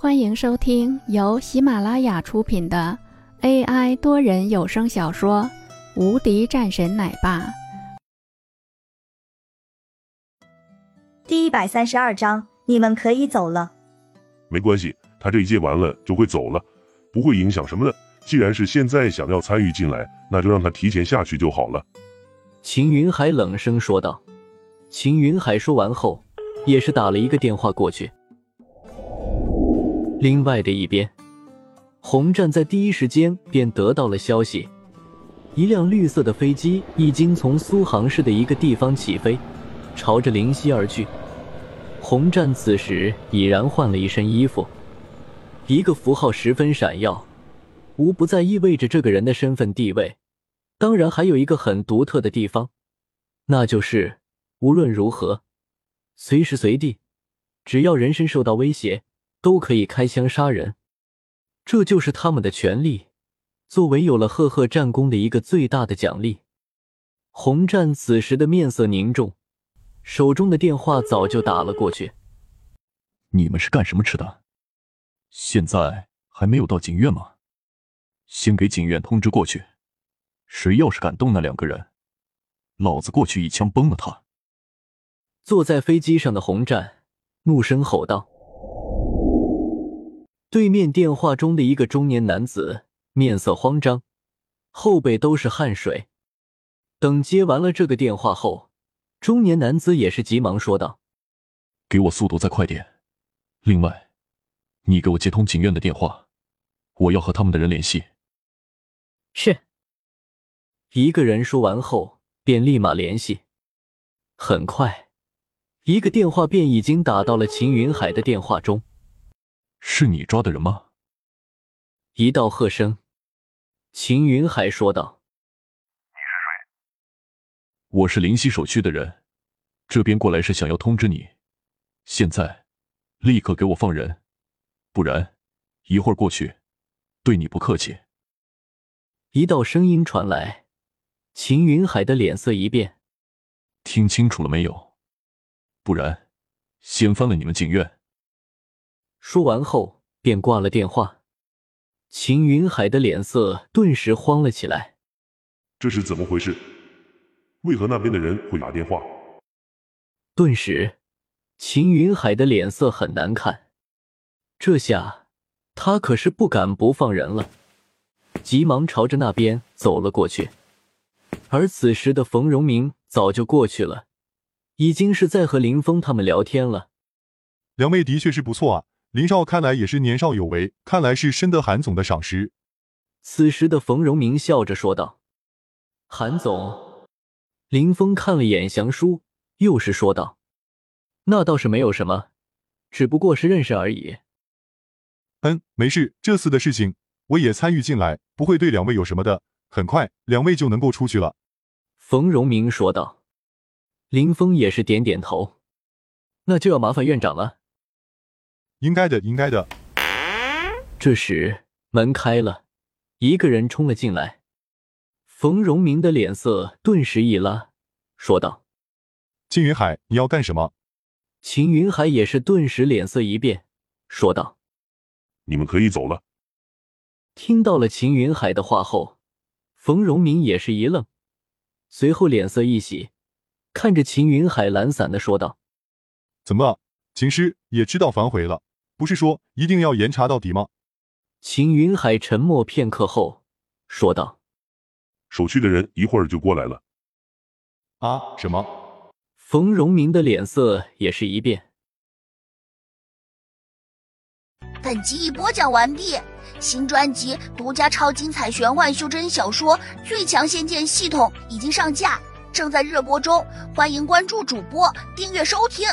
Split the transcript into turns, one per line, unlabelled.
欢迎收听由喜马拉雅出品的 AI 多人有声小说《无敌战神奶爸》
第一百三十二章，你们可以走了。
没关系，他这一届完了就会走了，不会影响什么的。既然是现在想要参与进来，那就让他提前下去就好了。
秦云海冷声说道。秦云海说完后，也是打了一个电话过去。另外的一边，红战在第一时间便得到了消息，一辆绿色的飞机已经从苏杭市的一个地方起飞，朝着灵溪而去。红战此时已然换了一身衣服，一个符号十分闪耀，无不在意味着这个人的身份地位。当然，还有一个很独特的地方，那就是无论如何，随时随地，只要人身受到威胁。都可以开枪杀人，这就是他们的权利。作为有了赫赫战功的一个最大的奖励，洪战此时的面色凝重，手中的电话早就打了过去。
你们是干什么吃的？现在还没有到警院吗？先给警院通知过去，谁要是敢动那两个人，老子过去一枪崩了他。
坐在飞机上的洪战怒声吼道。对面电话中的一个中年男子面色慌张，后背都是汗水。等接完了这个电话后，中年男子也是急忙说道：“
给我速度再快点！另外，你给我接通警院的电话，我要和他们的人联系。”
是。一个人说完后，便立马联系。很快，一个电话便已经打到了秦云海的电话中。
是你抓的人吗？
一道喝声，秦云海说道：“
你是谁？
我是灵溪守区的人，这边过来是想要通知你，现在立刻给我放人，不然一会儿过去对你不客气。”
一道声音传来，秦云海的脸色一变：“
听清楚了没有？不然掀翻了你们警院。”
说完后，便挂了电话。秦云海的脸色顿时慌了起来。
这是怎么回事？为何那边的人会打电话？
顿时，秦云海的脸色很难看。这下，他可是不敢不放人了，急忙朝着那边走了过去。而此时的冯荣明早就过去了，已经是在和林峰他们聊天了。
两位的确是不错啊。林少看来也是年少有为，看来是深得韩总的赏识。
此时的冯荣明笑着说道：“韩总。”林峰看了眼祥叔，又是说道：“那倒是没有什么，只不过是认识而已。”
嗯，没事，这次的事情我也参与进来，不会对两位有什么的。很快，两位就能够出去了。”
冯荣明说道。林峰也是点点头：“那就要麻烦院长了。”
应该的，应该的。
这时门开了，一个人冲了进来。冯荣明的脸色顿时一拉，说道：“
秦云海，你要干什么？”
秦云海也是顿时脸色一变，说道：“
你们可以走了。”
听到了秦云海的话后，冯荣明也是一愣，随后脸色一喜，看着秦云海懒散的说道：“
怎么，秦师也知道反悔了？”不是说一定要严查到底吗？
秦云海沉默片刻后说道：“
守区的人一会儿就过来了。”
啊？什么？
冯荣明的脸色也是一变。
本集已播讲完毕，新专辑独家超精彩玄幻修真小说《最强仙剑系统》已经上架，正在热播中，欢迎关注主播，订阅收听。